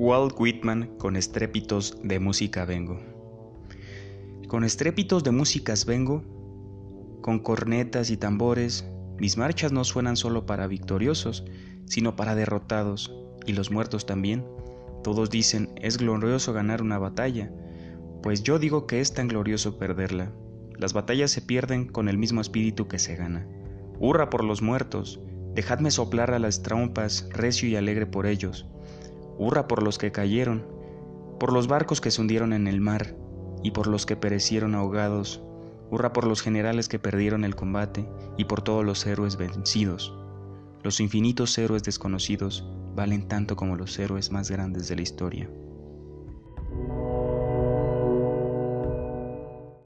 Walt Whitman con estrépitos de música vengo. Con estrépitos de músicas vengo, con cornetas y tambores, mis marchas no suenan solo para victoriosos, sino para derrotados, y los muertos también. Todos dicen, es glorioso ganar una batalla, pues yo digo que es tan glorioso perderla. Las batallas se pierden con el mismo espíritu que se gana. Hurra por los muertos, dejadme soplar a las trompas, recio y alegre por ellos. Hurra por los que cayeron, por los barcos que se hundieron en el mar, y por los que perecieron ahogados. Hurra por los generales que perdieron el combate, y por todos los héroes vencidos. Los infinitos héroes desconocidos valen tanto como los héroes más grandes de la historia.